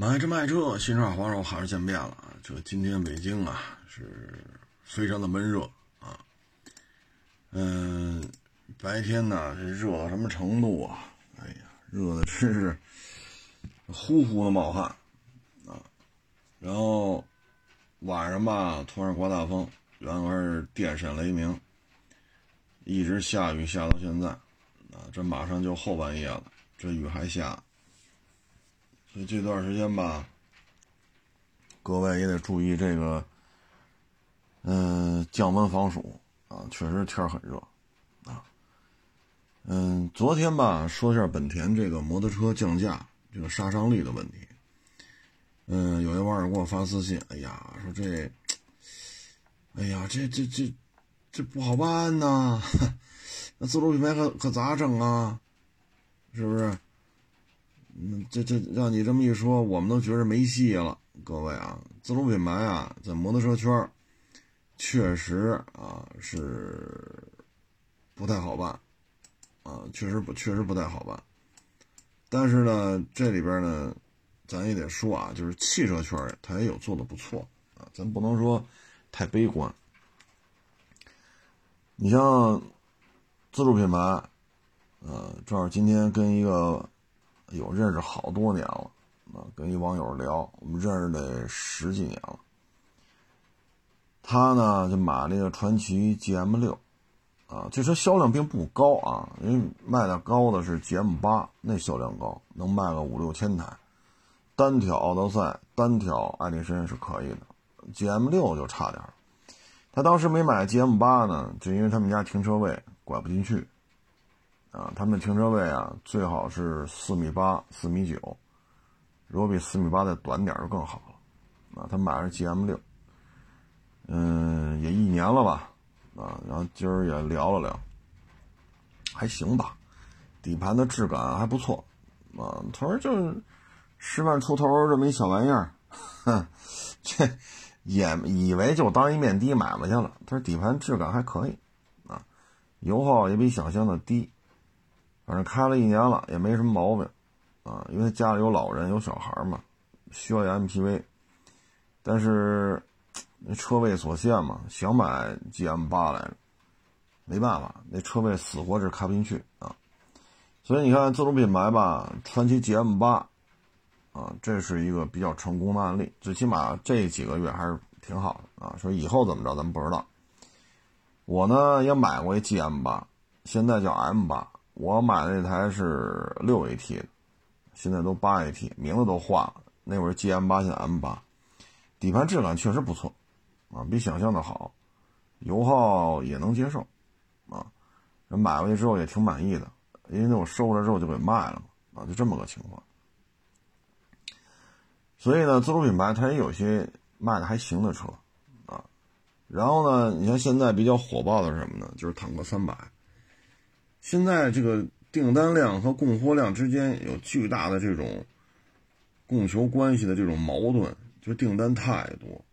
买车卖车，新车黄手还是见面了啊！这今天北京啊是非常的闷热啊，嗯，白天呢这热到什么程度啊？哎呀，热的真是呼呼的冒汗啊！然后晚上吧，突然刮大风，原来是电闪雷鸣，一直下雨下到现在啊，这马上就后半夜了，这雨还下。这段时间吧，各位也得注意这个，嗯，降温防暑啊，确实天很热，啊，嗯，昨天吧说一下本田这个摩托车降价这个杀伤力的问题，嗯，有一网友给我发私信，哎呀，说这，哎呀，这这这这不好办呐，那自主品牌可可咋整啊？是不是？这这让你这么一说，我们都觉着没戏了。各位啊，自主品牌啊，在摩托车圈确实啊是不太好办啊，确实不确实不太好办。但是呢，这里边呢，咱也得说啊，就是汽车圈它也有做的不错啊，咱不能说太悲观。你像自主品牌，呃，正好今天跟一个。有认识好多年了，啊，跟一网友聊，我们认识得十几年了。他呢就买了一个传奇 GM 六，啊，这车销量并不高啊，因为卖的高的是 GM 八，那销量高，能卖个五六千台。单挑奥德赛，单挑艾力绅是可以的，GM 六就差点。他当时没买 GM 八呢，就因为他们家停车位拐不进去。啊，他们停车位啊，最好是四米八、四米九，如果比四米八再短点就更好了。啊，他买的是 GM 六，嗯，也一年了吧，啊，然后今儿也聊了聊，还行吧，底盘的质感还不错，啊，他说就十万出头这么一小玩意儿，哼，这也以为就当一面的买卖去了。他说底盘质感还可以，啊，油耗也比想象的低。反正开了一年了，也没什么毛病，啊，因为家里有老人有小孩嘛，需要 MPV，但是那车位所限嘛，想买 GM 八来着，没办法，那车位死活是开不进去啊，所以你看自主品牌吧，传祺 GM 八，啊，这是一个比较成功的案例，最起码这几个月还是挺好的啊。说以后怎么着咱们不知道，我呢也买过一 GM 八，现在叫 M 八。我买的那台是六 AT 的，现在都八 AT，名字都换了。那会儿 GM 八，现在 M 八，底盘质感确实不错，啊，比想象的好，油耗也能接受，啊，人买回去之后也挺满意的，因为那我收回来之后就给卖了嘛，啊，就这么个情况。所以呢，自主品牌它也有些卖的还行的车，啊，然后呢，你像现在比较火爆的是什么呢？就是坦克三百。现在这个订单量和供货量之间有巨大的这种供求关系的这种矛盾，就订单太多。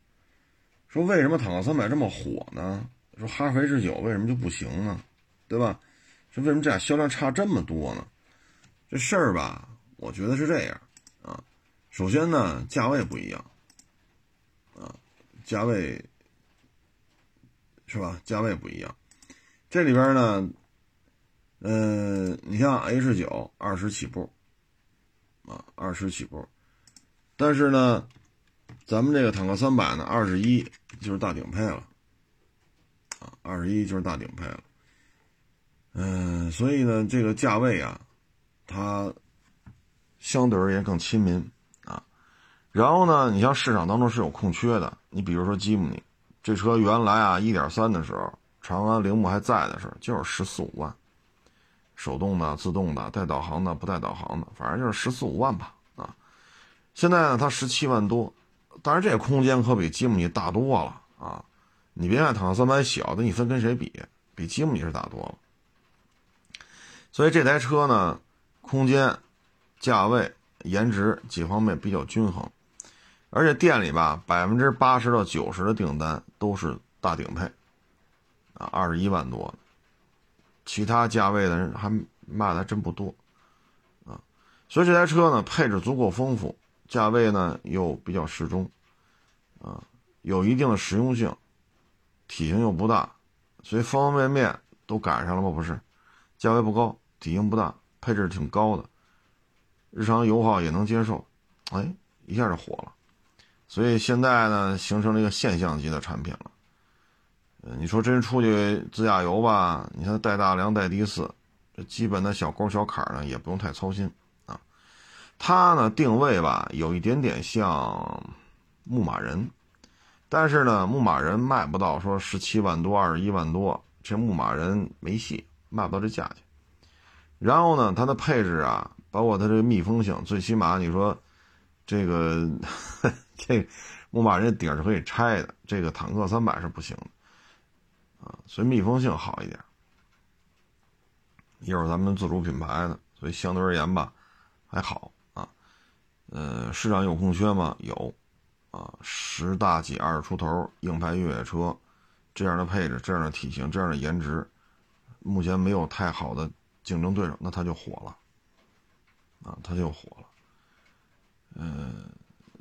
说为什么坦克三百这么火呢？说哈弗 H 九为什么就不行呢？对吧？说为什么这俩销量差这么多呢？这事儿吧，我觉得是这样啊。首先呢，价位不一样啊，价位是吧？价位不一样，这里边呢。嗯，你像 H 九二十起步，啊，二十起步，但是呢，咱们这个坦克三百呢，二十一就是大顶配了，啊，二十一就是大顶配了。嗯，所以呢，这个价位啊，它相对而言更亲民啊。然后呢，你像市场当中是有空缺的，你比如说吉姆尼，这车原来啊一点三的时候，长安铃木还在的时候，就是十四五万。手动的、自动的、带导航的、不带导航的，反正就是十四五万吧。啊，现在呢，它十七万多，但是这空间可比吉姆尼大多了啊！你别看坦克三百小，那你分跟谁比？比吉姆尼是大多了。所以这台车呢，空间、价位、颜值几方面比较均衡，而且店里吧，百分之八十到九十的订单都是大顶配，啊，二十一万多。其他价位的人还卖的还真不多，啊，所以这台车呢配置足够丰富，价位呢又比较适中，啊，有一定的实用性，体型又不大，所以方方面面都赶上了吗？不是，价位不高，体型不大，配置挺高的，日常油耗也能接受，哎，一下就火了。所以现在呢，形成了一个现象级的产品了。你说真出去自驾游吧，你看带大梁、带的四，这基本的小沟小坎呢，也不用太操心啊。它呢定位吧，有一点点像牧马人，但是呢，牧马人卖不到说十七万多、二十一万多，这牧马人没戏，卖不到这价钱。然后呢，它的配置啊，包括它这个密封性，最起码你说这个。这牧马人顶是可以拆的，这个坦克三百是不行的，啊，所以密封性好一点。一会儿咱们自主品牌的，所以相对而言吧，还好啊。呃，市场有空缺吗？有，啊，十大几二十出头硬派越野车，这样的配置、这样的体型、这样的颜值，目前没有太好的竞争对手，那它就火了，啊，它就火了，嗯。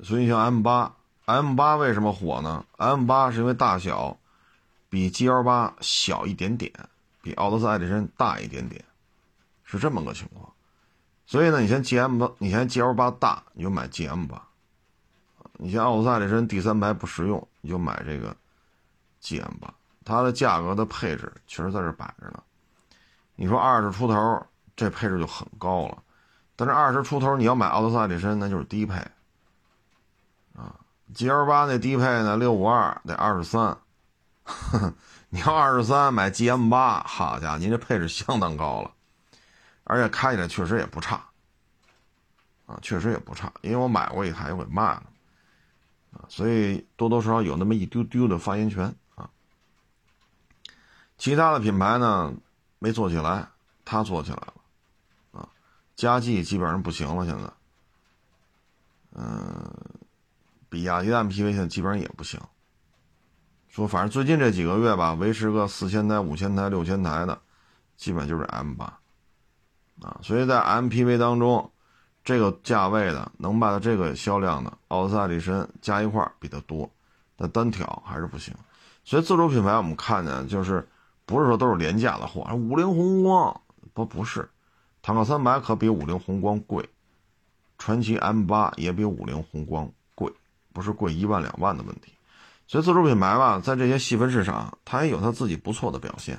所以像 M 八，M 八为什么火呢？M 八是因为大小比 G L 八小一点点，比奥德赛艾力绅大一点点，是这么个情况。所以呢，你嫌 G M 八，你嫌 G L 八大，你就买 G M 八；你嫌奥德赛艾力绅第三排不实用，你就买这个 G M 八。它的价格的配置确实在这摆着呢。你说二十出头，这配置就很高了，但是二十出头你要买奥德赛艾力绅，那就是低配。啊，G L 八那低配呢，六五二得二十三，你要二十三买 G M 八，好家伙，您这配置相当高了，而且开起来确实也不差，啊，确实也不差，因为我买过一台，我给卖了，啊，所以多多少少有那么一丢丢的发言权啊。其他的品牌呢，没做起来，它做起来了，啊，佳绩基本上不行了，现在，嗯。比亚迪的 MPV 现在基本上也不行。说反正最近这几个月吧，维持个四千台、五千台、六千台的，基本就是 M 八啊。所以在 MPV 当中，这个价位的能卖到这个销量的，奥德赛、力绅加一块比它多，但单挑还是不行。所以自主品牌我们看见就是不是说都是廉价的货，五菱宏光不不是，坦克三百可比五菱宏光贵，传奇 M 八也比五菱宏光贵。不是贵一万两万的问题，所以自主品牌吧，在这些细分市场，它也有它自己不错的表现，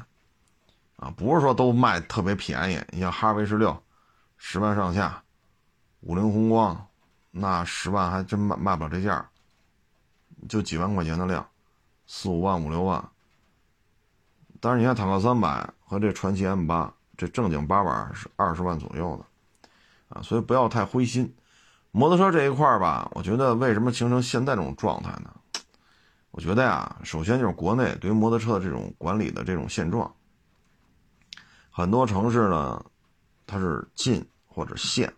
啊，不是说都卖特别便宜。你像哈弗 H 六，十万上下，五菱宏光，那十万还真卖卖不了这价，就几万块钱的量，四五万五六万。但是你看坦克三百和这传祺 M 八，这正经八百是二十万左右的，啊，所以不要太灰心。摩托车这一块吧，我觉得为什么形成现在这种状态呢？我觉得呀，首先就是国内对于摩托车的这种管理的这种现状，很多城市呢，它是禁或者限，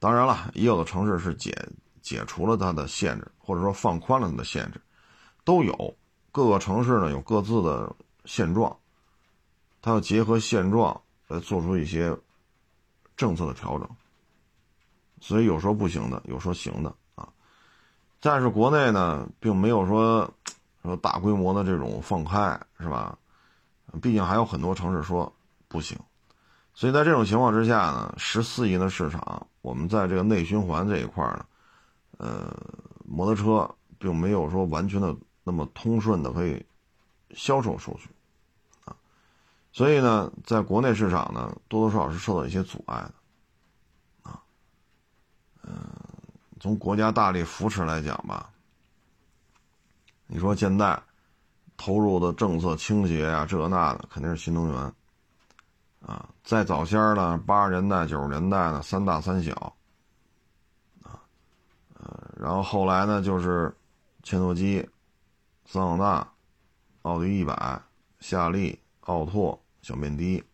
当然了，也有的城市是解解除了它的限制，或者说放宽了它的限制，都有。各个城市呢有各自的现状，它要结合现状来做出一些政策的调整。所以有说不行的，有说行的，但是国内呢，并没有说说大规模的这种放开，是吧？毕竟还有很多城市说不行，所以在这种情况之下呢，十四亿的市场，我们在这个内循环这一块呢，呃，摩托车并没有说完全的那么通顺的可以销售出去啊，所以呢，在国内市场呢，多多少少是受到一些阻碍的啊。嗯，从国家大力扶持来讲吧，你说现在投入的政策倾斜呀，这那的肯定是新能源啊。再早先呢，八十年代、九十年代呢，三大三小啊，呃，然后后来呢，就是切诺基、桑塔纳、奥迪一百、夏利、奥拓、小面的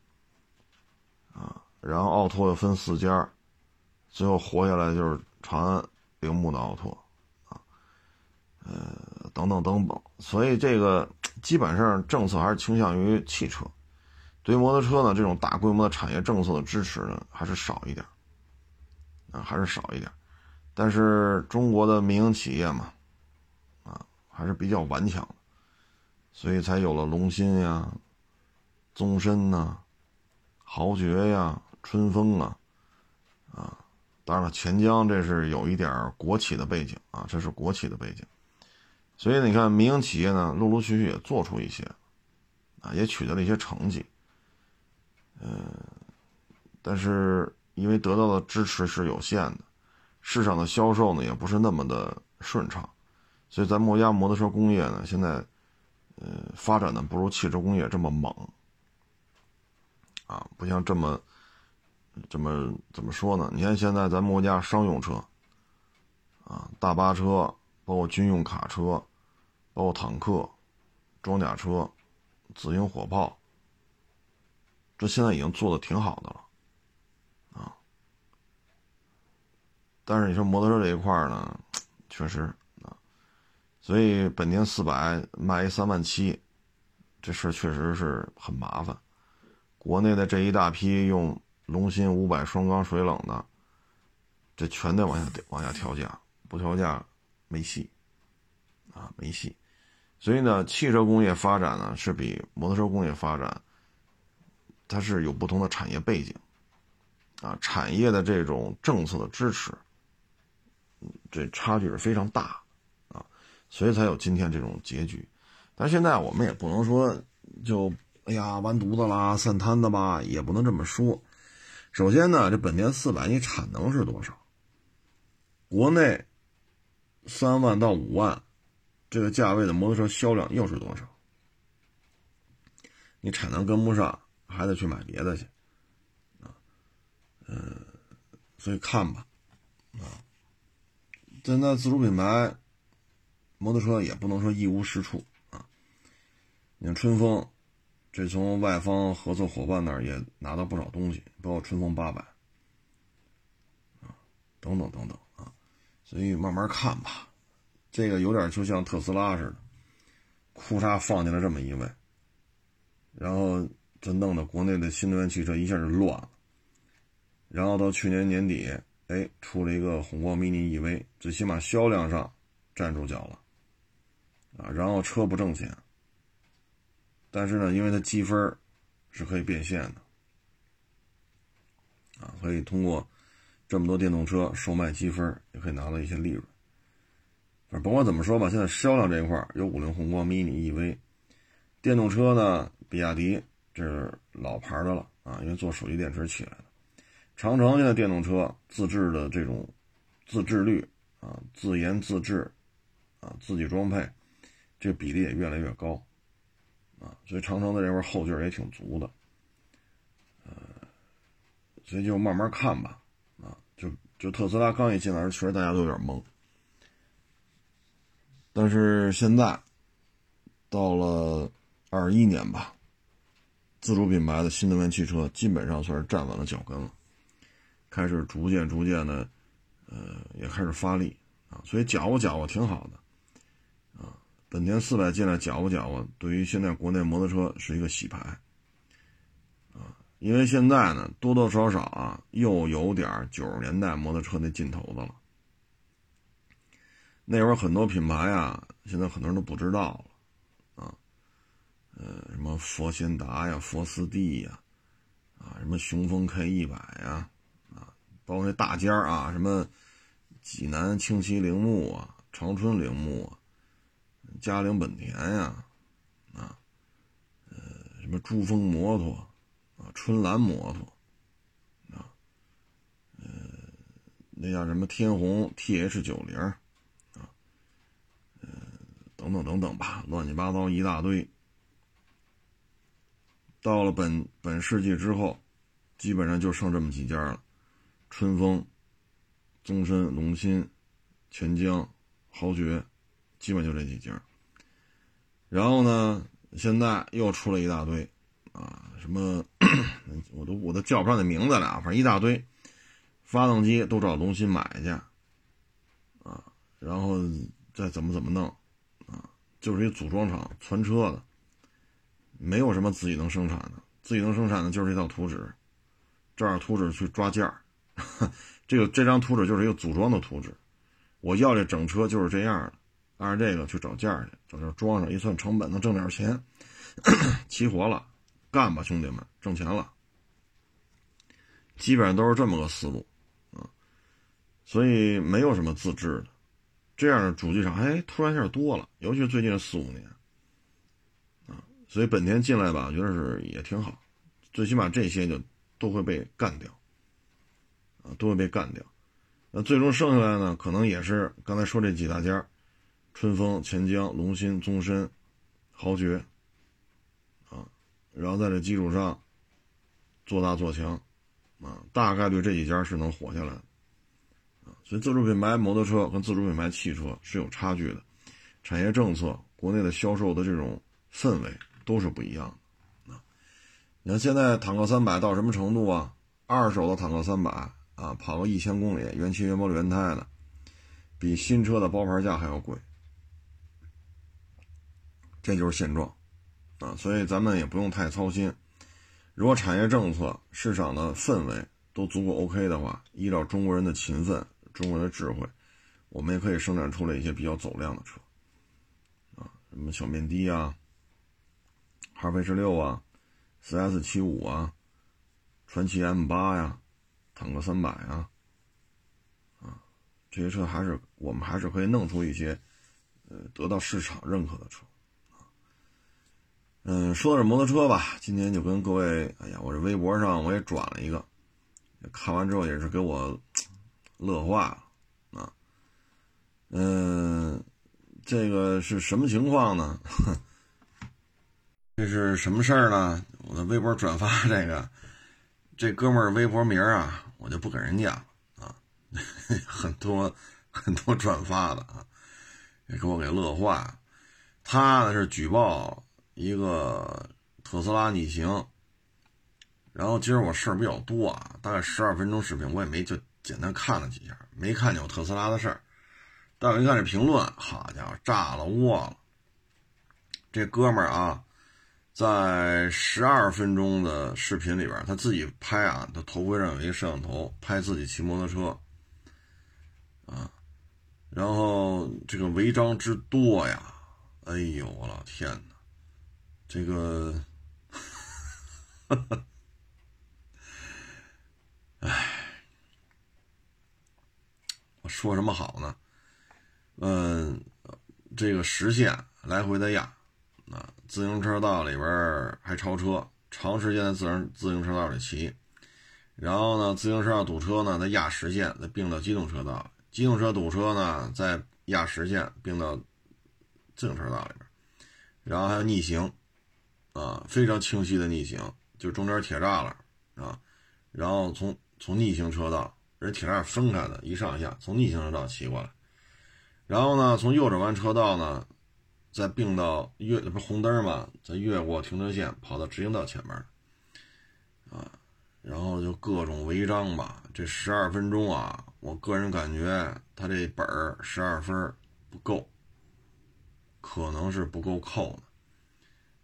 啊，然后奥拓又分四家。最后活下来就是长安铃木的奥拓，啊，呃，等等等等，所以这个基本上政策还是倾向于汽车，对于摩托车呢，这种大规模的产业政策的支持呢，还是少一点，啊，还是少一点。但是中国的民营企业嘛，啊，还是比较顽强的，所以才有了龙芯呀、宗申呐、豪爵呀、春风啊，啊，当然了，钱江这是有一点国企的背景啊，这是国企的背景，所以你看民营企业呢，陆陆续续也做出一些，啊，也取得了一些成绩，嗯，但是因为得到的支持是有限的。市场的销售呢，也不是那么的顺畅，所以咱国家摩托车工业呢，现在，呃，发展的不如汽车工业这么猛，啊，不像这么，这么怎么说呢？你看现在咱们国家商用车，啊，大巴车，包括军用卡车，包括坦克、装甲车、自行火炮，这现在已经做的挺好的了。啊但是你说摩托车这一块呢，确实啊，所以本田四百卖一三万七，这事确实是很麻烦。国内的这一大批用龙芯五百双缸水冷的，这全得往下往下调价，不调价没戏啊，没戏。所以呢，汽车工业发展呢是比摩托车工业发展，它是有不同的产业背景啊，产业的这种政策的支持。这差距是非常大，啊，所以才有今天这种结局。但现在我们也不能说就哎呀完犊子啦、散摊子吧，也不能这么说。首先呢，这本田四百你产能是多少？国内三万到五万这个价位的摩托车销量又是多少？你产能跟不上，还得去买别的去，啊，嗯，所以看吧，啊。现在自主品牌摩托车也不能说一无是处啊。你看春风，这从外方合作伙伴那儿也拿到不少东西，包括春风八百啊，等等等等啊。所以慢慢看吧，这个有点就像特斯拉似的，库嚓放进来这么一位，然后这弄得国内的新能源汽车一下就乱了，然后到去年年底。哎，出了一个宏光 mini EV，最起码销量上站住脚了啊。然后车不挣钱，但是呢，因为它积分是可以变现的啊，可以通过这么多电动车售卖积分，也可以拿到一些利润。反正甭管怎么说吧，现在销量这一块有五菱宏光 mini EV，电动车呢，比亚迪这是老牌的了啊，因为做手机电池起来的。长城现在电动车自制的这种自制率啊，自研自制啊，自己装配，这比例也越来越高啊，所以长城的这块后劲也挺足的，所以就慢慢看吧啊，就就特斯拉刚一进来，确实大家都有点懵，但是现在到了二一年吧，自主品牌的新能源汽车基本上算是站稳了脚跟了。开始逐渐逐渐的，呃，也开始发力啊，所以搅和搅和挺好的，啊，本田四百进来搅和搅和，对于现在国内摩托车是一个洗牌，因为现在呢多多少少啊又有点九十年代摩托车那劲头子了，那会儿很多品牌啊，现在很多人都不知道了，啊，呃，什么佛仙达呀、佛斯蒂呀，啊，什么雄风 K 一百呀。啊包括那大尖儿啊，什么济南轻骑铃木啊，长春铃木啊，嘉陵本田呀，啊，呃，什么珠峰摩托，春兰摩托啊，呃，那叫什么天虹 TH 九零啊，呃，等等等等吧，乱七八糟一大堆。到了本本世纪之后，基本上就剩这么几家了。春风、宗申、龙芯、钱江、豪爵，基本就这几家。然后呢，现在又出了一大堆，啊，什么我都我都叫不上那名字了，反正一大堆，发动机都找龙芯买去，啊，然后再怎么怎么弄，啊，就是一组装厂传车的，没有什么自己能生产的，自己能生产的就是一套图纸，照着图纸去抓件儿。这个这张图纸就是一个组装的图纸，我要这整车就是这样的，按照这个去找件去，找这装上一算成本，能挣点钱，齐活了，干吧，兄弟们，挣钱了。基本上都是这么个思路，啊，所以没有什么自制的，这样的主机厂，哎，突然一下多了，尤其是最近四五年，啊，所以本田进来吧，我觉得是也挺好，最起码这些就都会被干掉，啊，都会被干掉，那最终剩下来呢，可能也是刚才说这几大家，春风、钱江、龙芯、宗申、豪爵，然后在这基础上做大做强。啊，大概率这几家是能活下来的，啊，所以自主品牌摩托车跟自主品牌汽车是有差距的，产业政策、国内的销售的这种氛围都是不一样的，啊，你看现在坦克三百到什么程度啊？二手的坦克三百啊，跑个一千公里，原漆原玻璃原胎的，比新车的包牌价还要贵，这就是现状，啊，所以咱们也不用太操心。如果产业政策、市场的氛围都足够 OK 的话，依照中国人的勤奋、中国人的智慧，我们也可以生产出来一些比较走量的车，啊，什么小面的啊、哈弗 H 六啊、四 S 七五啊、传祺 M 八呀、坦克三百啊，啊，这些车还是我们还是可以弄出一些，呃，得到市场认可的车。嗯，说的是摩托车吧，今天就跟各位，哎呀，我这微博上我也转了一个，看完之后也是给我乐坏了啊。嗯，这个是什么情况呢？这是什么事儿呢？我的微博转发这个，这哥们儿微博名啊，我就不给人家了啊，很多很多转发的啊，也给我给乐坏了。他呢是举报。一个特斯拉逆行，然后今儿我事儿比较多啊，大概十二分钟视频，我也没就简单看了几下，没看见有特斯拉的事儿。但我一看这评论，好家伙，炸了窝了！这哥们儿啊，在十二分钟的视频里边，他自己拍啊，他头盔上有一个摄像头，拍自己骑摩托车啊，然后这个违章之多呀，哎呦我老天哪！这个，哎，我说什么好呢？嗯，这个实线来回的压，啊，自行车道里边还超车，长时间在自行自行车道里骑，然后呢，自行车道堵车呢，再压实线，再并到机动车道，机动车堵车呢，再压实线并到自行车道里边，然后还有逆行。啊，非常清晰的逆行，就中间铁栅栏啊，然后从从逆行车道，人铁栅分开的，一上一下，从逆行车道骑过来，然后呢，从右转弯车道呢，再并到越不是红灯嘛，再越过停车线，跑到直行道前面，啊，然后就各种违章吧。这十二分钟啊，我个人感觉他这本儿十二分不够，可能是不够扣的。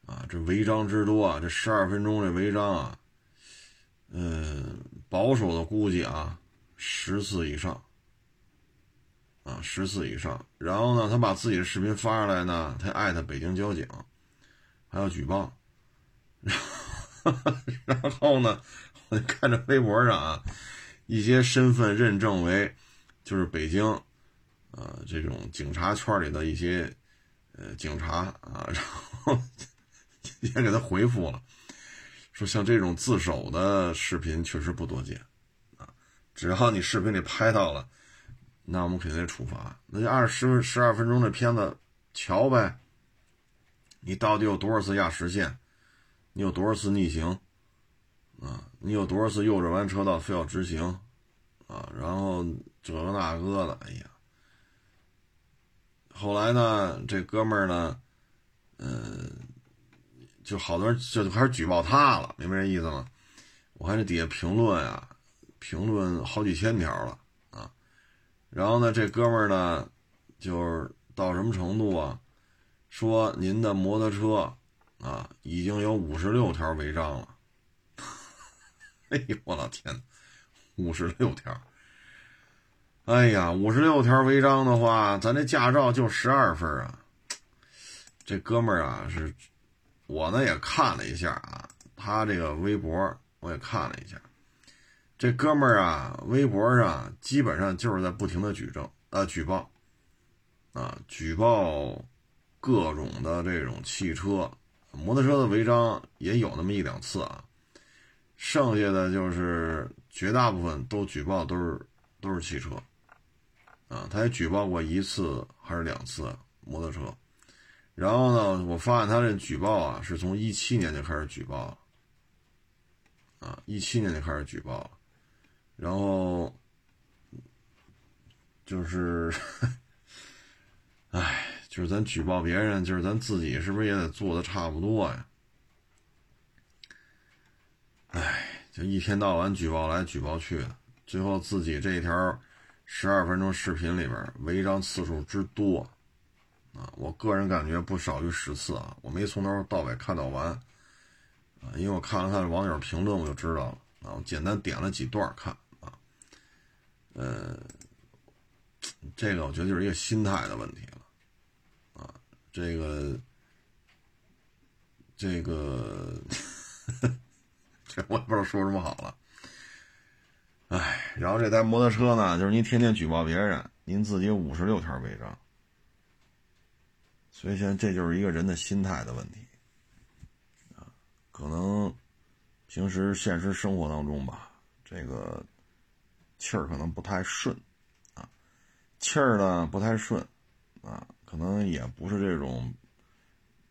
啊，这违章之多啊！这十二分钟这违章啊，嗯，保守的估计啊，十次以上，啊，十次以上。然后呢，他把自己的视频发上来呢，他艾特北京交警，还要举报。然后呢，我就看着微博上啊，一些身份认证为就是北京，呃，这种警察圈里的一些呃警察啊，然后。也给他回复了，说像这种自首的视频确实不多见，啊，只要你视频里拍到了，那我们肯定得处罚。那就按十十二分钟的片子瞧呗，你到底有多少次压实线？你有多少次逆行？啊，你有多少次右转弯车道非要直行？啊，然后这个那个的，哎呀，后来呢，这哥们儿呢，嗯。就好多人就开始举报他了，明白这意思吗？我看这底下评论啊，评论好几千条了啊。然后呢，这哥们儿呢，就是到什么程度啊？说您的摩托车啊，已经有五十六条违章了。哎呦，我老天，五十六条！哎呀，五十六条违章的话，咱这驾照就十二分啊。这哥们儿啊，是我呢也看了一下啊，他这个微博我也看了一下。这哥们儿啊，微博上基本上就是在不停的举证啊，举报啊，举报各种的这种汽车、摩托车的违章也有那么一两次啊，剩下的就是绝大部分都举报都是都是汽车。啊，他也举报过一次还是两次摩托车，然后呢，我发现他这举报啊，是从一七年就开始举报了，啊，一七年就开始举报了，然后就是，哎，就是咱举报别人，就是咱自己是不是也得做的差不多呀？哎，就一天到晚举报来举报去的，最后自己这一条。十二分钟视频里边违章次数之多，啊，我个人感觉不少于十次啊，我没从头到尾看到完，啊，因为我看了看网友评论我就知道了，啊，我简单点了几段看，啊，呃，这个我觉得就是一个心态的问题了，啊，这个，这个，这我也不知道说什么好了。哎，然后这台摩托车呢，就是您天天举报别人，您自己五十六条违章，所以现在这就是一个人的心态的问题啊。可能平时现实生活当中吧，这个气儿可能不太顺啊，气儿呢不太顺啊，可能也不是这种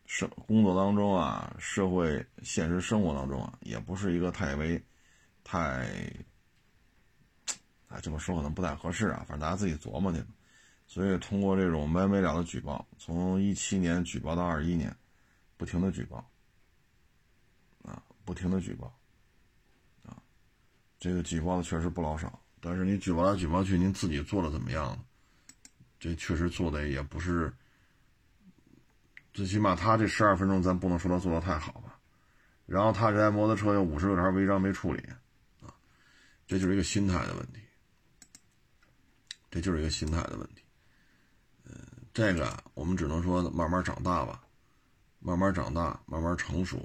生工作当中啊，社会现实生活当中啊，也不是一个太为太。啊，这么说可能不太合适啊，反正大家自己琢磨去吧。所以通过这种没完没了的举报，从一七年举报到二一年，不停的举报，啊，不停的举报，啊，这个举报的确实不老少。但是你举报来举报去，您自己做的怎么样？这确实做的也不是，最起码他这十二分钟，咱不能说他做的太好吧。然后他这台摩托车有五十六条违章没处理，啊，这就是一个心态的问题。这就是一个心态的问题，这个我们只能说慢慢长大吧，慢慢长大，慢慢成熟，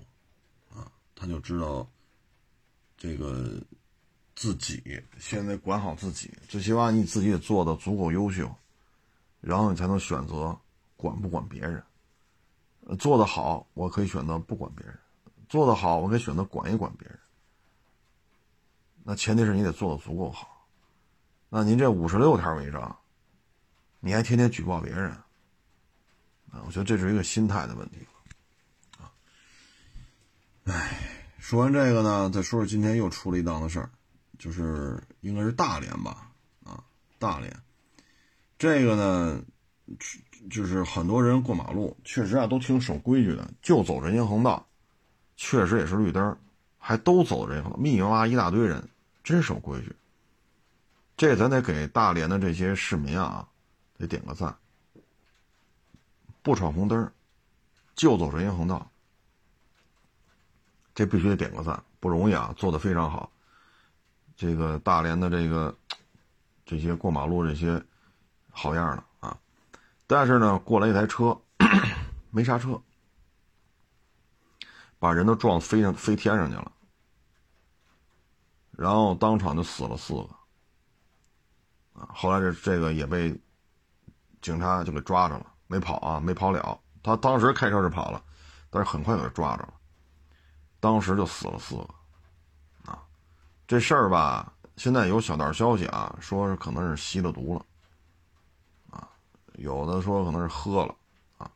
啊，他就知道这个自己现在管好自己，最起码你自己也做的足够优秀，然后你才能选择管不管别人，做的好，我可以选择不管别人；做的好，我可以选择管一管别人。那前提是你得做的足够好。那您这五十六条违章，你还天天举报别人，啊，我觉得这是一个心态的问题，啊，哎，说完这个呢，再说说今天又出了一档子事儿，就是应该是大连吧，啊，大连，这个呢，就是很多人过马路确实啊都挺守规矩的，就走人行横道，确实也是绿灯，还都走人行横道，密密麻麻一大堆人，真守规矩。这咱得给大连的这些市民啊，得点个赞。不闯红灯，就走人行横道，这必须得点个赞，不容易啊，做的非常好。这个大连的这个这些过马路这些好样的啊！但是呢，过来一台车 没刹车，把人都撞飞上飞天上去了，然后当场就死了四个。啊，后来这这个也被警察就给抓着了，没跑啊，没跑了。他当时开车是跑了，但是很快给抓着了，当时就死了四个。啊，这事儿吧，现在有小道消息啊，说是可能是吸了毒了，啊，有的说可能是喝了，啊，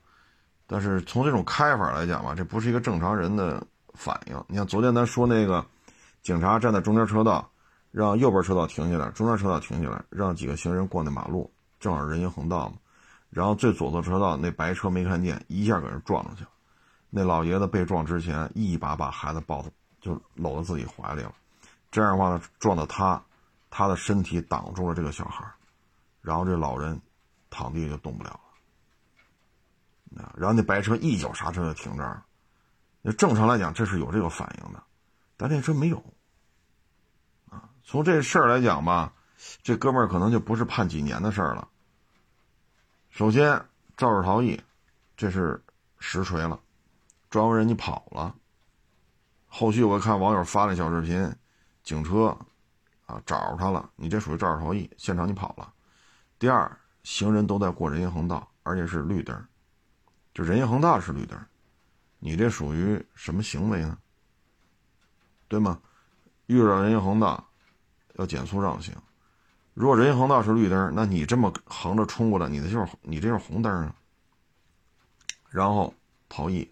但是从这种开法来讲吧，这不是一个正常人的反应。你像昨天咱说那个警察站在中间车道。让右边车道停下来，中间车道停下来，让几个行人过那马路，正好人行横道嘛。然后最左侧车道那白车没看见，一下给人撞上去了。那老爷子被撞之前，一把把孩子抱，就搂在自己怀里了。这样的话呢，撞到他，他的身体挡住了这个小孩，然后这老人躺地就动不了了。然后那白车一脚刹车就停这儿。那正常来讲，这是有这个反应的，但那车没有。啊从这事儿来讲吧，这哥们儿可能就不是判几年的事儿了。首先肇事逃逸，这是实锤了，抓完人你跑了。后续我看网友发了小视频，警车啊找着他了，你这属于肇事逃逸，现场你跑了。第二，行人都在过人行横道，而且是绿灯，就人行横道是绿灯，你这属于什么行为呢？对吗？遇到人行横道要减速让行，如果人行横道是绿灯，那你这么横着冲过来，你的就是你这是红灯啊。然后逃逸，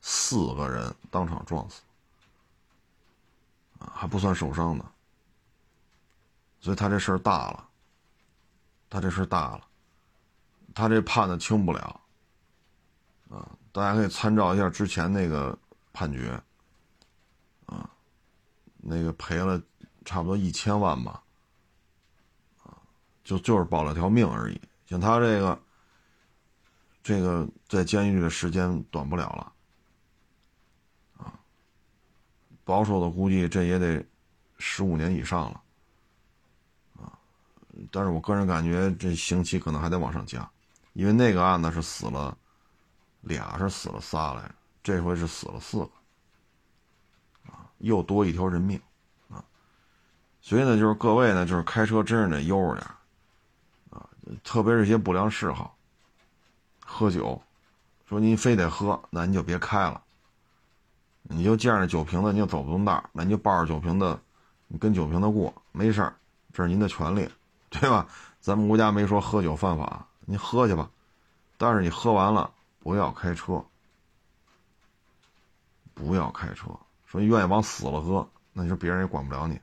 四个人当场撞死。还不算受伤的，所以他这事儿大了，他这事儿大了，他这判的轻不了，啊，大家可以参照一下之前那个判决，啊，那个赔了差不多一千万吧，就就是保了条命而已，像他这个，这个在监狱的时间短不了了。啊保守的估计，这也得十五年以上了，啊！但是我个人感觉，这刑期可能还得往上加，因为那个案子是死了俩，是死了仨来着，这回是死了四个，啊，又多一条人命，啊！所以呢，就是各位呢，就是开车真是得悠着点，特别是一些不良嗜好，喝酒，说您非得喝，那您就别开了。你就见着酒瓶子，你就走不动道那你就抱着酒瓶子，你跟酒瓶子过，没事儿，这是您的权利，对吧？咱们国家没说喝酒犯法，你喝去吧，但是你喝完了不要开车，不要开车。说你愿意往死了喝，那你说别人也管不了你，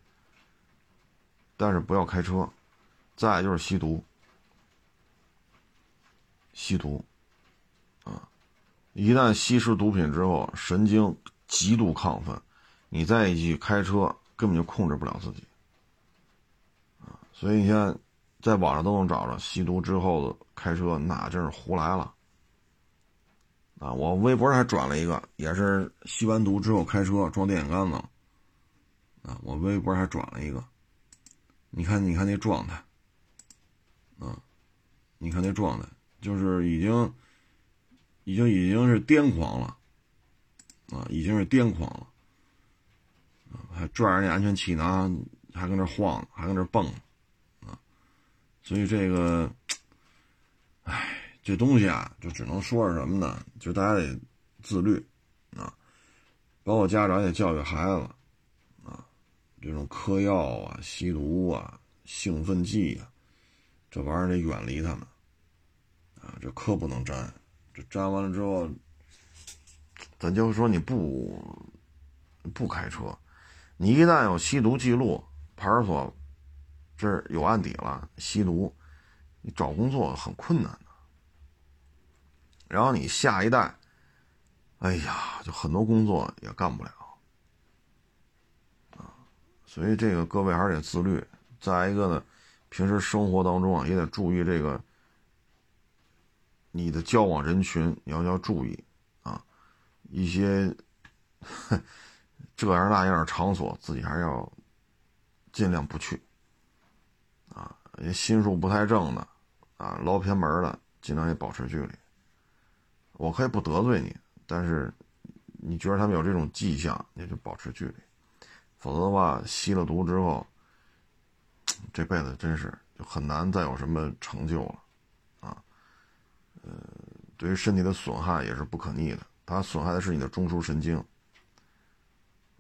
但是不要开车。再就是吸毒，吸毒，啊，一旦吸食毒品之后，神经。极度亢奋，你再一去开车，根本就控制不了自己，啊！所以你看，在网上都能找着吸毒之后的开车，那真是胡来了，啊！我微博还转了一个，也是吸完毒之后开车撞电线杆子，啊！我微博还转了一个，你看，你看那状态，啊！你看那状态，就是已经，已经已经是癫狂了。啊，已经是癫狂了，啊，还拽着那安全气囊，还跟那晃，还跟那蹦，啊，所以这个，哎，这东西啊，就只能说是什么呢？就大家得自律，啊，包括家长也教育孩子，啊，这种嗑药啊、吸毒啊、兴奋剂啊，这玩意儿得远离他们，这可不能沾，这沾完了之后。咱就说你不不开车，你一旦有吸毒记录，派出所这有案底了，吸毒，你找工作很困难的。然后你下一代，哎呀，就很多工作也干不了啊。所以这个各位还是得自律。再一个呢，平时生活当中啊，也得注意这个你的交往人群，你要要注意啊。一些 这样那样的场所，自己还是要尽量不去啊。也心术不太正的啊，捞偏门的，尽量也保持距离。我可以不得罪你，但是你觉得他们有这种迹象，你就保持距离。否则的话，吸了毒之后，这辈子真是就很难再有什么成就了。呃，对于身体的损害也是不可逆的。它损害的是你的中枢神经。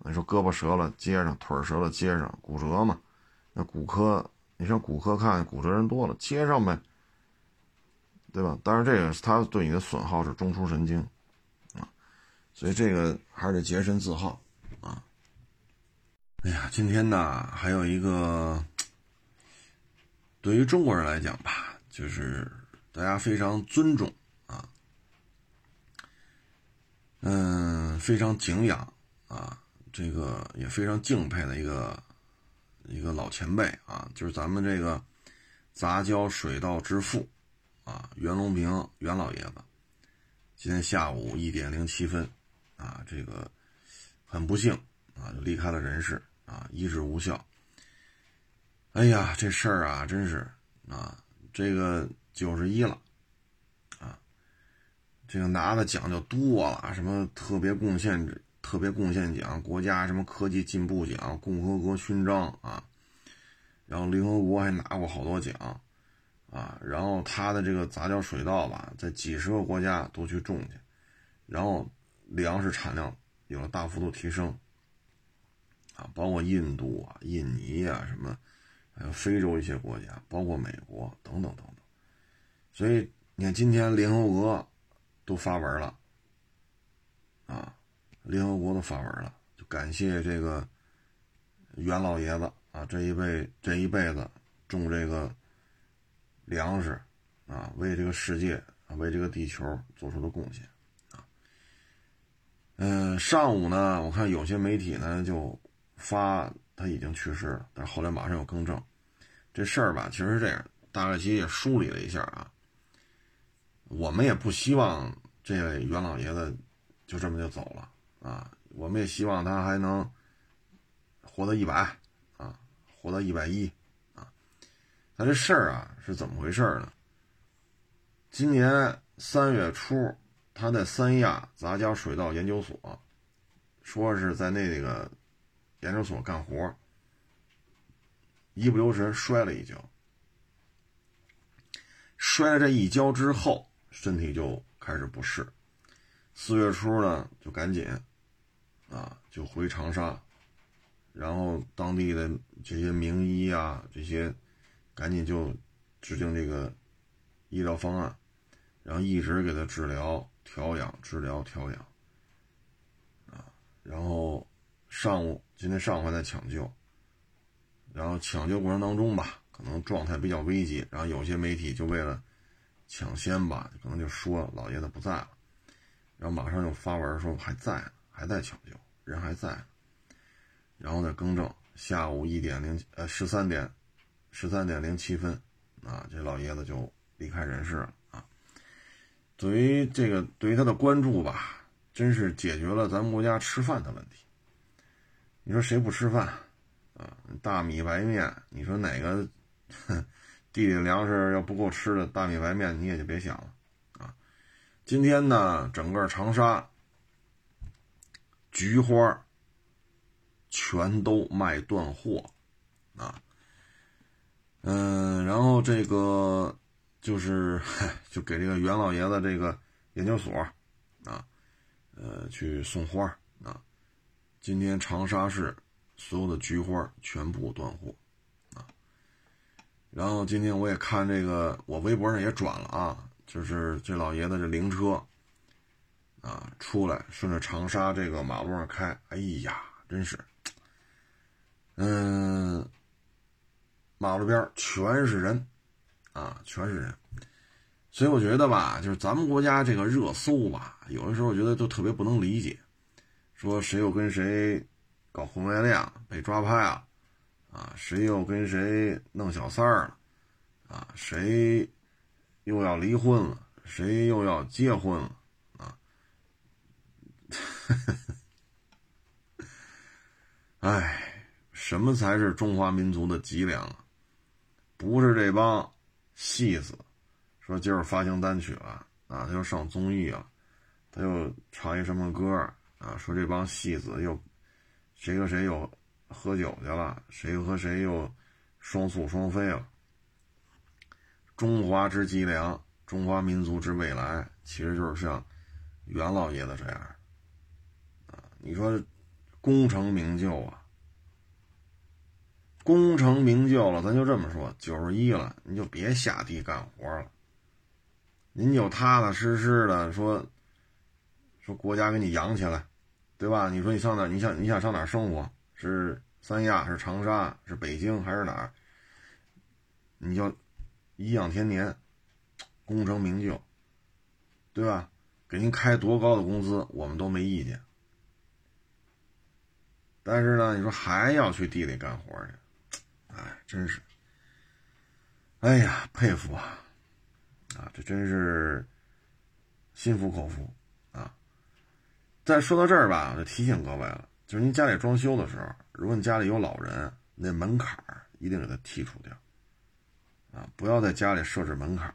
你说胳膊折了接上，腿折了接上，骨折嘛？那骨科，你上骨科看骨折人多了，接上呗，对吧？当然，这个它对你的损耗是中枢神经啊，所以这个还是得洁身自好啊。哎呀，今天呢，还有一个，对于中国人来讲吧，就是大家非常尊重啊。嗯，非常敬仰啊，这个也非常敬佩的一个一个老前辈啊，就是咱们这个杂交水稻之父啊，袁隆平袁老爷子。今天下午一点零七分啊，这个很不幸啊，就离开了人世啊，医治无效。哎呀，这事儿啊，真是啊，这个九十一了啊，这个拿的奖就多了，什么特别贡献特别贡献奖、国家什么科技进步奖、共和国勋章啊，然后联合国还拿过好多奖啊，然后他的这个杂交水稻吧，在几十个国家都去种去，然后粮食产量有了大幅度提升啊，包括印度啊、印尼啊什么。还有非洲一些国家，包括美国等等等等，所以你看，今天联合国都发文了，啊，联合国都发文了，就感谢这个袁老爷子啊，这一辈这一辈子种这个粮食啊，为这个世界啊，为这个地球做出的贡献啊。嗯，上午呢，我看有些媒体呢就发。他已经去世了，但是后来马上有更正。这事儿吧，其实是这样，大概其实也梳理了一下啊。我们也不希望这位袁老爷子就这么就走了啊，我们也希望他还能活到一百啊，活到一百一啊。他这事儿啊是怎么回事呢？今年三月初，他在三亚杂交水稻研究所，说是在那个。研究所干活，一不留神摔了一跤。摔了这一跤之后，身体就开始不适。四月初呢，就赶紧啊，就回长沙，然后当地的这些名医啊，这些赶紧就制定这个医疗方案，然后一直给他治疗、调养、治疗、调养啊，然后。上午今天上午还在抢救，然后抢救过程当中吧，可能状态比较危急，然后有些媒体就为了抢先吧，可能就说老爷子不在了，然后马上又发文说还在，还在抢救，人还在，然后再更正，下午一点零呃十三点十三点零七分啊，这老爷子就离开人世了啊。对于这个对于他的关注吧，真是解决了咱们国家吃饭的问题。你说谁不吃饭啊？大米白面，你说哪个哼地里粮食要不够吃的，大米白面你也就别想了啊！今天呢，整个长沙菊花全都卖断货啊，嗯，然后这个就是 就给这个袁老爷子这个研究所啊，呃，去送花啊。今天长沙市所有的菊花全部断货！然后今天我也看这个，我微博上也转了啊，就是这老爷子这灵车啊出来，顺着长沙这个马路上开，哎呀，真是，嗯，马路边全是人啊，全是人，所以我觉得吧，就是咱们国家这个热搜吧，有的时候我觉得都特别不能理解。说谁又跟谁搞婚外恋被抓拍了，啊，谁又跟谁弄小三儿了，啊，谁又要离婚了，谁又要结婚了，啊，哎，什么才是中华民族的脊梁啊？不是这帮戏子，说今儿发行单曲了，啊，他又上综艺了，他又唱一什么歌？啊，说这帮戏子又谁和谁又喝酒去了，谁和谁又双宿双飞了。中华之脊梁，中华民族之未来，其实就是像袁老爷子这样啊。你说功成名就啊，功成名就了，咱就这么说，九十一了，你就别下地干活了，您就踏踏实实的说。说国家给你养起来，对吧？你说你上哪？你想你想上哪生活？是三亚？是长沙？是北京？还是哪儿？你就颐养天年，功成名就，对吧？给您开多高的工资，我们都没意见。但是呢，你说还要去地里干活去，哎，真是，哎呀，佩服啊！啊，这真是心服口服啊。再说到这儿吧，我就提醒各位了，就是您家里装修的时候，如果你家里有老人，那门槛一定给他剔除掉。啊，不要在家里设置门槛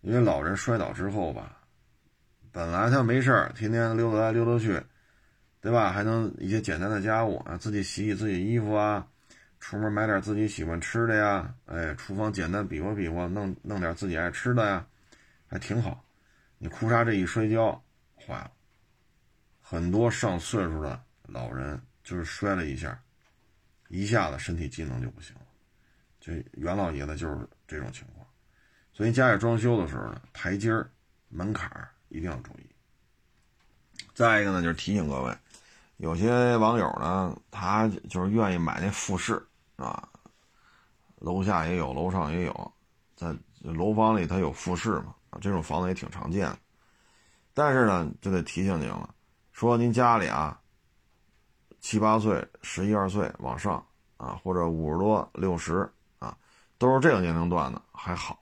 因为老人摔倒之后吧，本来他没事天天溜达来溜达去，对吧？还能一些简单的家务啊，自己洗洗自己衣服啊，出门买点自己喜欢吃的呀，哎，厨房简单比划比划，弄弄点自己爱吃的呀，还挺好。你裤衩这一摔跤，坏了。很多上岁数的老人就是摔了一下，一下子身体机能就不行了。这袁老爷子就是这种情况，所以家里装修的时候呢，台阶儿、门槛儿一定要注意。再一个呢，就是提醒各位，有些网友呢，他就是愿意买那复式啊，楼下也有，楼上也有，在楼房里它有复式嘛，啊，这种房子也挺常见的。但是呢，就得提醒您了，说您家里啊，七八岁、十一二岁往上啊，或者五十多、六十啊。都是这个年龄段的还好，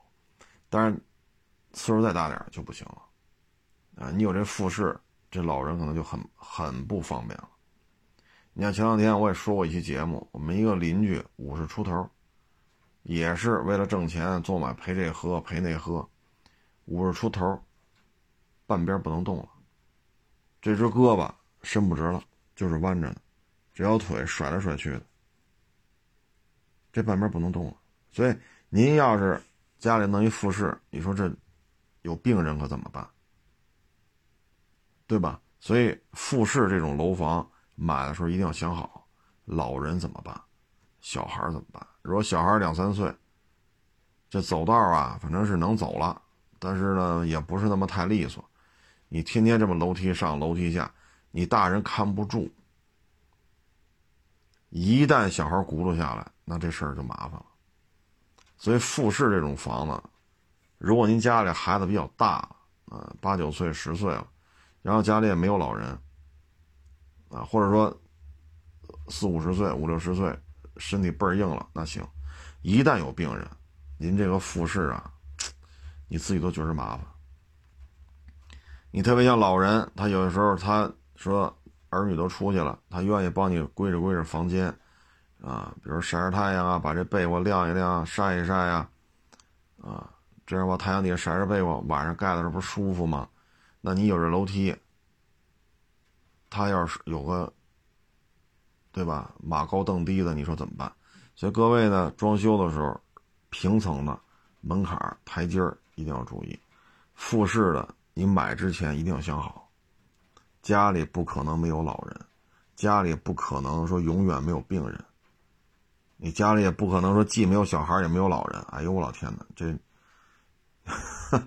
但是岁数再大点就不行了啊！你有这复式，这老人可能就很很不方便了。你看前两天我也说过一期节目，我们一个邻居五十出头，也是为了挣钱做买陪这喝陪那喝，五十出头，半边不能动了，这只胳膊伸不直了，就是弯着的，这条腿甩来甩去的，这半边不能动了。所以，您要是家里弄一复式，你说这有病人可怎么办？对吧？所以复式这种楼房买的时候一定要想好，老人怎么办？小孩怎么办？如果小孩两三岁，这走道啊，反正是能走了，但是呢，也不是那么太利索。你天天这么楼梯上楼梯下，你大人看不住，一旦小孩轱辘下来，那这事儿就麻烦了。所以复式这种房子，如果您家里孩子比较大，啊，八九岁、十岁了，然后家里也没有老人，啊，或者说四五十岁、五六十岁，身体倍儿硬了，那行。一旦有病人，您这个复式啊，你自己都觉着麻烦。你特别像老人，他有的时候他说儿女都出去了，他愿意帮你归置归置房间。啊，比如晒晒太阳啊，把这被窝晾一晾，晒一晒呀，啊，这样往太阳底下晒晒被窝，晚上盖的时候不舒服吗？那你有这楼梯，他要是有个，对吧？马高凳低的，你说怎么办？所以各位呢，装修的时候，平层的门槛台阶儿一定要注意，复式的你买之前一定要想好，家里不可能没有老人，家里不可能说永远没有病人。你家里也不可能说既没有小孩也没有老人，哎呦我老天哪，这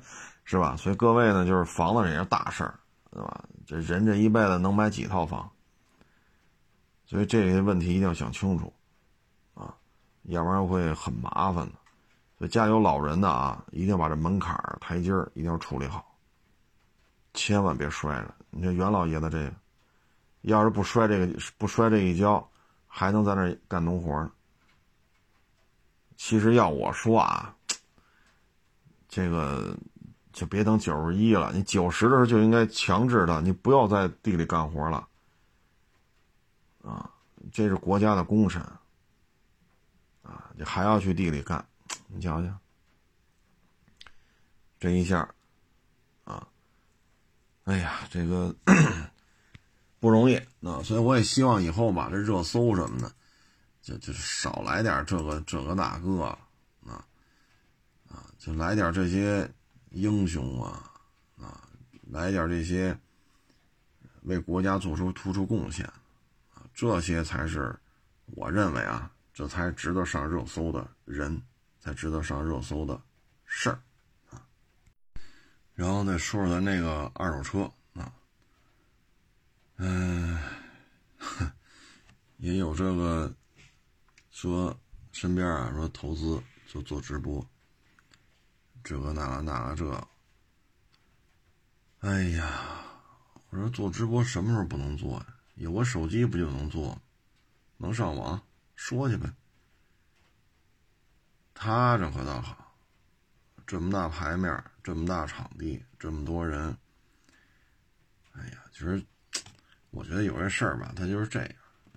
是吧？所以各位呢，就是房子也是大事儿，对吧？这人这一辈子能买几套房？所以这些问题一定要想清楚啊，要不然会很麻烦的。所以家有老人的啊，一定要把这门槛台阶儿一定要处理好，千万别摔了。你看袁老爷子这个，要是不摔这个不摔这一跤，还能在那干农活呢。其实要我说啊，这个就别等九十一了，你九十的时候就应该强制他，你不要在地里干活了，啊，这是国家的功臣，啊，你还要去地里干，你瞧瞧，这一下，啊，哎呀，这个 不容易啊，所以我也希望以后吧，这热搜什么的。就就少来点这个这个那个啊啊，就来点这些英雄啊啊，来点这些为国家做出突出贡献啊，这些才是我认为啊，这才值得上热搜的人，才值得上热搜的事儿。然后再说说咱那个二手车啊，嗯，也有这个。说身边啊，说投资就做直播，这个那个那个这，哎呀，我说做直播什么时候不能做呀？有个手机不就能做，能上网说去呗。他这可倒好，这么大牌面，这么大场地，这么多人，哎呀，其实我觉得有些事儿吧，他就是这样。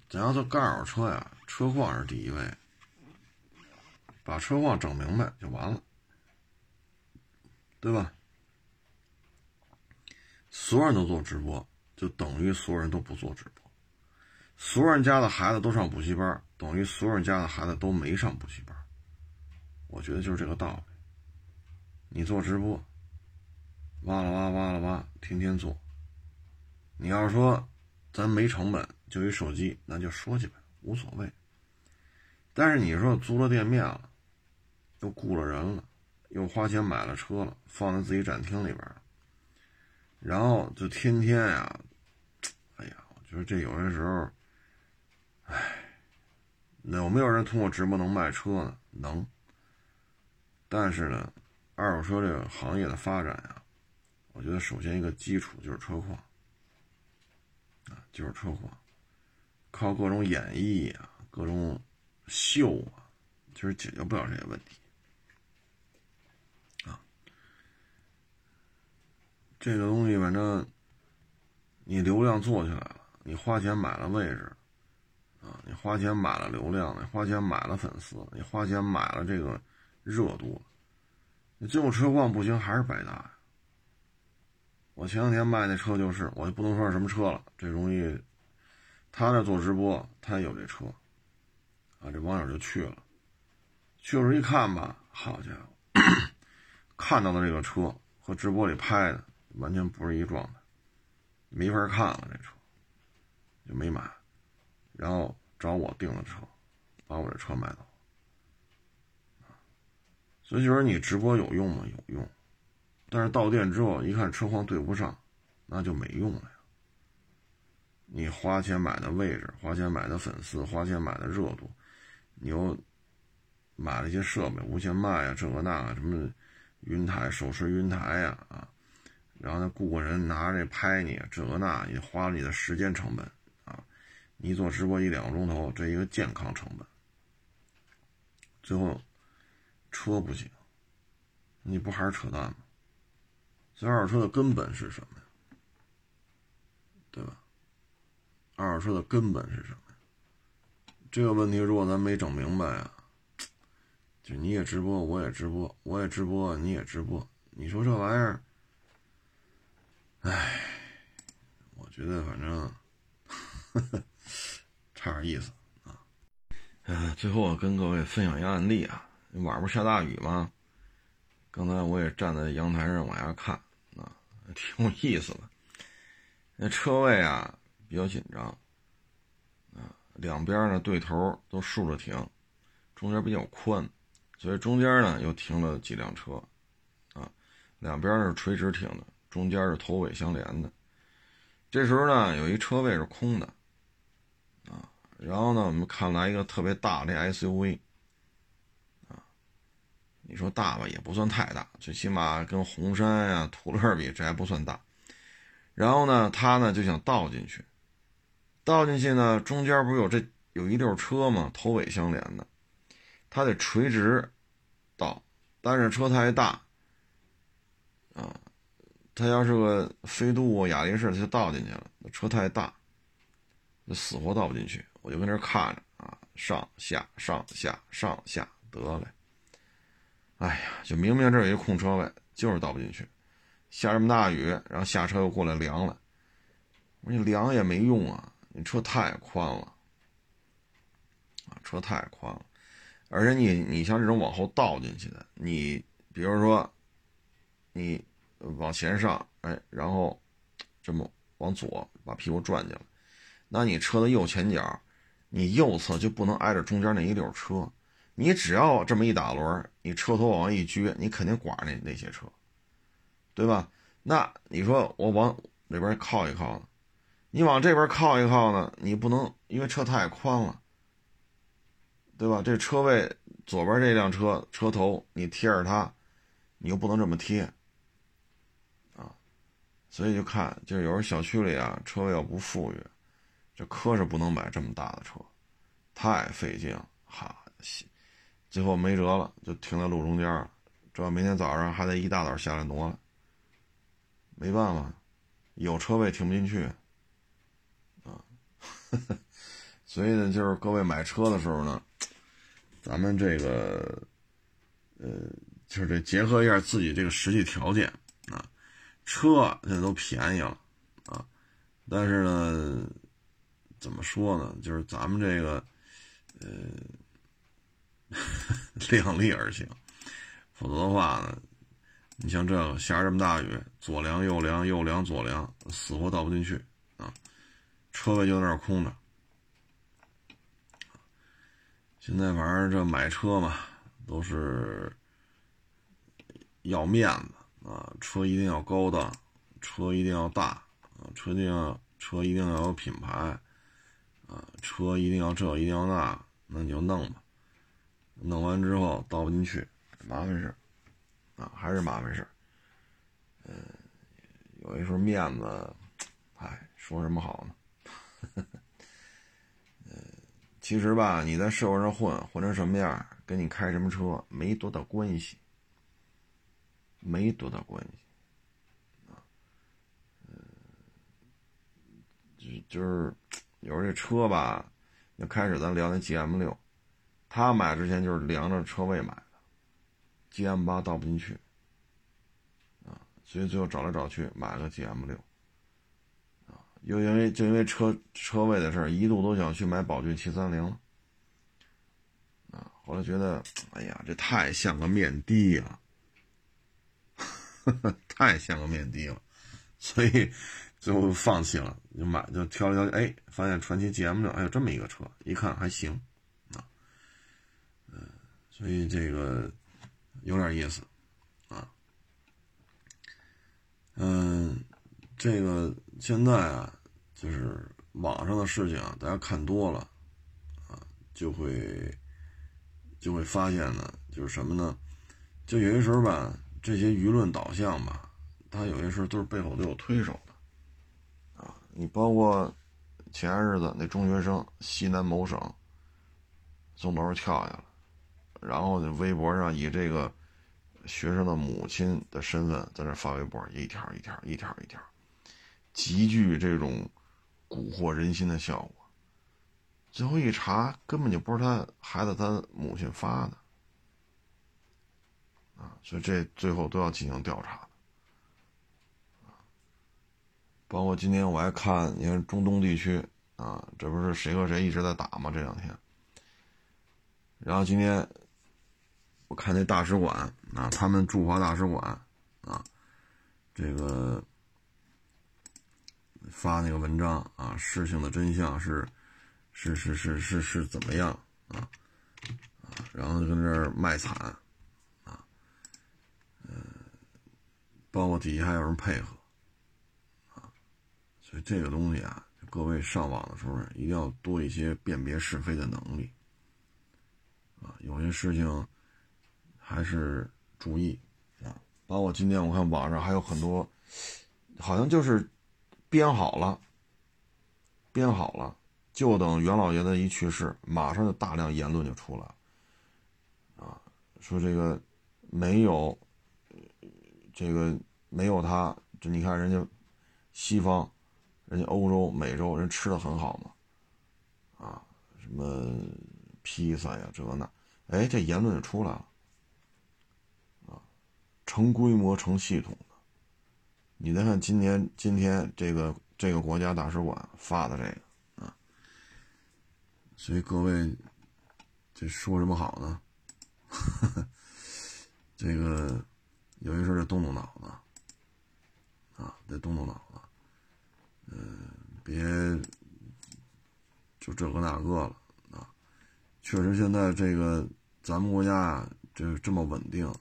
咱要做干二手车呀，车况是第一位，把车况整明白就完了，对吧？所有人都做直播，就等于所有人都不做直播；所有人家的孩子都上补习班，等于所有人家的孩子都没上补习班。我觉得就是这个道理。你做直播，挖了挖，挖了挖，天天做。你要说咱没成本，就一手机，那就说去呗，无所谓。但是你说租了店面了，又雇了人了，又花钱买了车了，放在自己展厅里边然后就天天呀，哎呀，我觉得这有些时候，哎，有没有人通过直播能卖车呢？能。但是呢，二手车这个行业的发展呀，我觉得首先一个基础就是车况，啊，就是车况，靠各种演绎啊，各种。秀啊，其实解决不了这些问题啊。这个东西反正你流量做起来了，你花钱买了位置啊，你花钱买了流量，你花钱买了粉丝，你花钱买了这个热度，你最后车况不行还是白搭呀。我前两天卖那车就是，我就不能说是什么车了，这容易他那做直播，他有这车。啊，这网友就去了，去了一看吧，好家伙，看到的这个车和直播里拍的完全不是一状态，没法看了，这车就没买，然后找我订的车，把我这车买了。所以就说你直播有用吗？有用，但是到店之后一看车况对不上，那就没用了呀。你花钱买的位置，花钱买的粉丝，花钱买的热度。你又买了一些设备，无线麦啊，这个那个什么云台、手持云台呀，啊，然后呢，雇个人拿着拍你，这个那，也花了你的时间成本啊。你做直播一两个钟头，这一个健康成本，最后车不行，你不还是扯淡吗？所以二手车的根本是什么呀？对吧？二手车的根本是什么？这个问题如果咱没整明白啊，就你也直播，我也直播，我也直播，你也直播，你说这玩意儿，哎，我觉得反正 差点意思啊。嗯，最后我跟各位分享一个案例啊，晚上不下大雨吗？刚才我也站在阳台上往下看啊，挺有意思的。那车位啊比较紧张。两边呢对头都竖着停，中间比较宽，所以中间呢又停了几辆车，啊，两边是垂直停的，中间是头尾相连的。这时候呢有一车位是空的，啊，然后呢我们看来一个特别大的 SUV，你说大吧也不算太大，最起码跟红山呀、途乐比这还不算大。然后呢他呢就想倒进去。倒进去呢，中间不是有这有一溜车吗？头尾相连的，他得垂直倒，但是车太大啊，他要是个飞度啊、雅力士，他就倒进去了。车太大，死活倒不进去。我就跟这看着啊，上下上下上下，得嘞。哎呀，就明明这有一空车位，就是倒不进去。下这么大雨，然后下车又过来凉了，我说你凉也没用啊。你车太宽了，啊，车太宽了，而且你你像这种往后倒进去的，你比如说，你往前上，哎，然后这么往左把屁股转进来，那你车的右前角，你右侧就不能挨着中间那一溜车，你只要这么一打轮，你车头往一撅，你肯定刮那那些车，对吧？那你说我往那边靠一靠呢？你往这边靠一靠呢，你不能，因为车太宽了，对吧？这车位左边这辆车车头你贴着它，你又不能这么贴，啊，所以就看，就是有时候小区里啊，车位要不富裕，这科是不能买这么大的车，太费劲，哈，最后没辙了，就停在路中间了，这明天早上还得一大早下来挪了，没办法，有车位停不进去啊。所以呢，就是各位买车的时候呢，咱们这个呃，就是这结合一下自己这个实际条件啊，车现在都便宜了啊，但是呢，怎么说呢？就是咱们这个，呃，量力而行，否则的话呢，你像这个下这么大雨，左凉右凉，右凉左凉，死活倒不进去啊，车位就在那空着。现在反正这买车嘛，都是要面子啊，车一定要高档，车一定要大啊，车一定要车一定要有品牌啊，车一定要这一定要那，那你就弄吧，弄完之后倒不进去，麻烦事啊，还是麻烦事嗯，有一时候面子，哎，说什么好呢？其实吧，你在社会上混混成什么样，跟你开什么车没多大关系，没多大关系，啊，嗯，就就是有时候这车吧，要开始咱聊那 G M 六，他买之前就是量着车位买的，G M 八倒不进去，啊，所以最后找来找去买了个 G M 六。啊又因为就因为车车位的事儿，一度都想去买宝骏七三零了，啊，后来觉得，哎呀，这太像个面的了，太像个面的了，所以最后放弃了，就买就挑了挑，哎，发现传祺 GM 六，哎有这么一个车，一看还行，所以这个有点意思，啊，嗯，这个现在啊。就是网上的事情啊，大家看多了，啊，就会就会发现呢，就是什么呢？就有些时候吧，这些舆论导向吧，它有些时候都是背后都有推手的，啊，你包括前些日子那中学生西南某省从楼上跳下来，然后在微博上以这个学生的母亲的身份在那发微博，一条一条一条一条，极具这种。蛊惑人心的效果，最后一查，根本就不是他孩子他母亲发的，啊，所以这最后都要进行调查的，包括今天我还看，你看中东地区啊，这不是谁和谁一直在打吗？这两天，然后今天我看那大使馆啊，他们驻华大使馆啊，这个。发那个文章啊，事情的真相是，是是是是是怎么样啊？啊，然后跟这儿卖惨啊，嗯，包括底下还有人配合啊，所以这个东西啊，各位上网的时候一定要多一些辨别是非的能力啊，有些事情还是注意啊。包括今天我看网上还有很多，好像就是。编好了，编好了，就等袁老爷子一去世，马上就大量言论就出来，啊，说这个没有，这个没有他，这你看人家西方，人家欧洲、美洲人吃的很好嘛，啊，什么披萨呀这那，哎，这言论就出来了，成规模、成系统的。你再看今年今天这个这个国家大使馆发的这个啊，所以各位这说什么好呢？这个有些事得动动脑子啊，得动动脑子，嗯，别就这个那个了啊。确实，现在这个咱们国家啊，这这么稳定，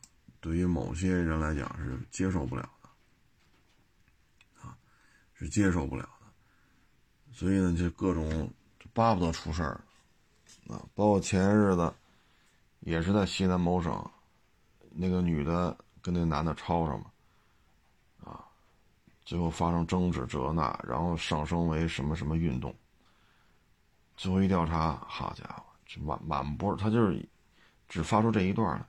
对于某些人来讲是接受不了的，啊。是接受不了的，所以呢，就各种巴不得出事儿，啊，包括前些日子，也是在西南某省，那个女的跟那男的吵吵嘛，啊，最后发生争执这那，然后上升为什么什么运动，最后一调查，好家伙，这满满波，他就是只发出这一段来，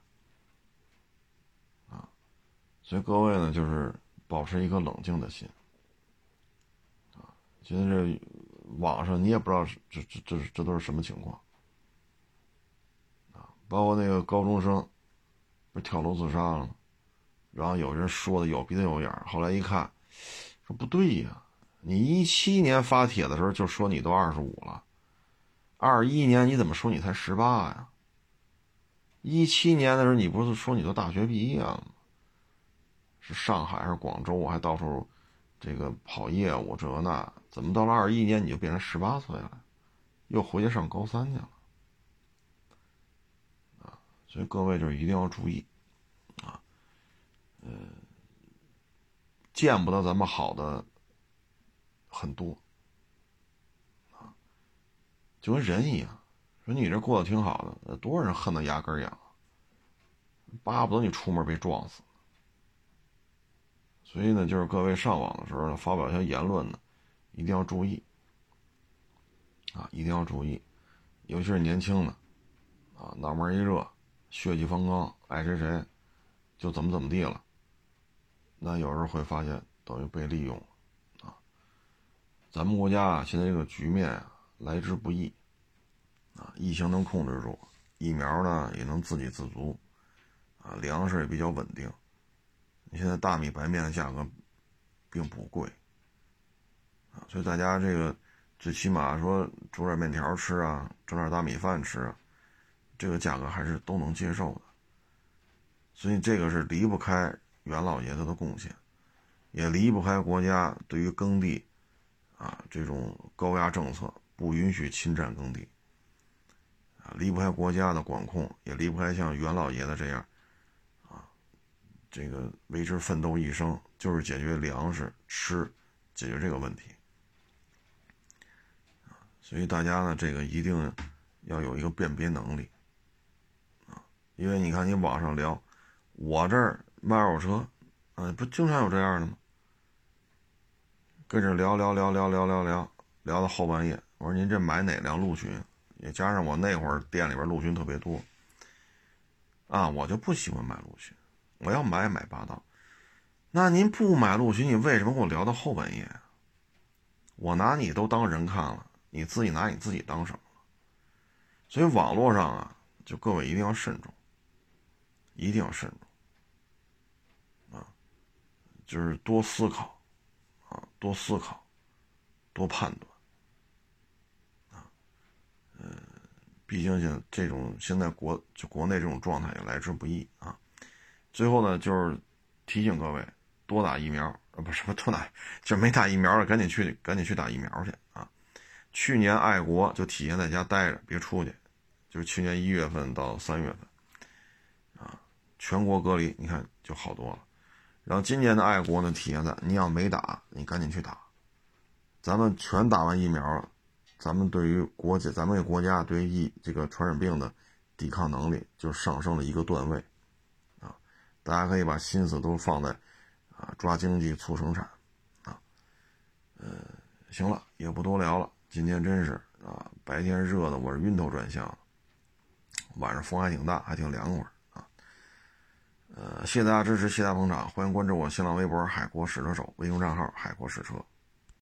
所以各位呢，就是保持一颗冷静的心。啊现在这网上你也不知道这这这这都是什么情况啊？包括那个高中生不是跳楼自杀了？然后有人说的有鼻子有眼儿后来一看，说不对呀，你一七年发帖的时候就说你都二十五了，二一年你怎么说你才十八呀？一七年的时候你不是说你都大学毕业了吗？是上海还是广州？我还到处这个跑业务这那，怎么到了二一年你就变成十八岁了，又回去上高三去了？啊，所以各位就是一定要注意，啊，呃，见不得咱们好的很多，啊，就跟人一样，说你这过得挺好的，多少人恨得牙根痒，巴不得你出门被撞死。所以呢，就是各位上网的时候呢，发表一些言论呢，一定要注意，啊，一定要注意，尤其是年轻的，啊，脑门一热，血气方刚，爱谁谁，就怎么怎么地了。那有时候会发现等于被利用了，啊，咱们国家啊，现在这个局面啊，来之不易，啊，疫情能控制住，疫苗呢也能自给自足，啊，粮食也比较稳定。现在大米白面的价格并不贵啊，所以大家这个最起码说煮点面条吃啊，整点大米饭吃啊，这个价格还是都能接受的。所以这个是离不开袁老爷子的贡献，也离不开国家对于耕地啊这种高压政策，不允许侵占耕地啊，离不开国家的管控，也离不开像袁老爷子这样。这个为之奋斗一生，就是解决粮食吃，解决这个问题所以大家呢，这个一定要有一个辨别能力啊。因为你看，你网上聊，我这儿卖二手车，啊，不经常有这样的吗？跟这聊聊聊聊聊聊聊聊到后半夜，我说您这买哪辆陆巡？也加上我那会儿店里边陆巡特别多啊，我就不喜欢买陆巡。我要买买霸道，那您不买陆巡，你为什么跟我聊到后半夜？我拿你都当人看了，你自己拿你自己当什么了？所以网络上啊，就各位一定要慎重，一定要慎重啊，就是多思考啊，多思考，多判断啊，呃，毕竟现这种现在国就国内这种状态也来之不易啊。最后呢，就是提醒各位多打疫苗，呃，不是不多打，就没打疫苗的赶紧去，赶紧去打疫苗去啊！去年爱国就体现在家待着，别出去，就是去年一月份到三月份，啊，全国隔离，你看就好多了。然后今年的爱国呢，体现在你要没打，你赶紧去打。咱们全打完疫苗了，咱们对于国家，咱们国家对于疫这个传染病的抵抗能力就上升了一个段位。大家可以把心思都放在，啊，抓经济促生产，啊，呃，行了，也不多聊了。今天真是啊，白天热的我是晕头转向，晚上风还挺大，还挺凉快啊。呃，谢谢大家支持，谢谢大家捧场，欢迎关注我新浪微博“海阔试车手”微信账号“海阔试车”。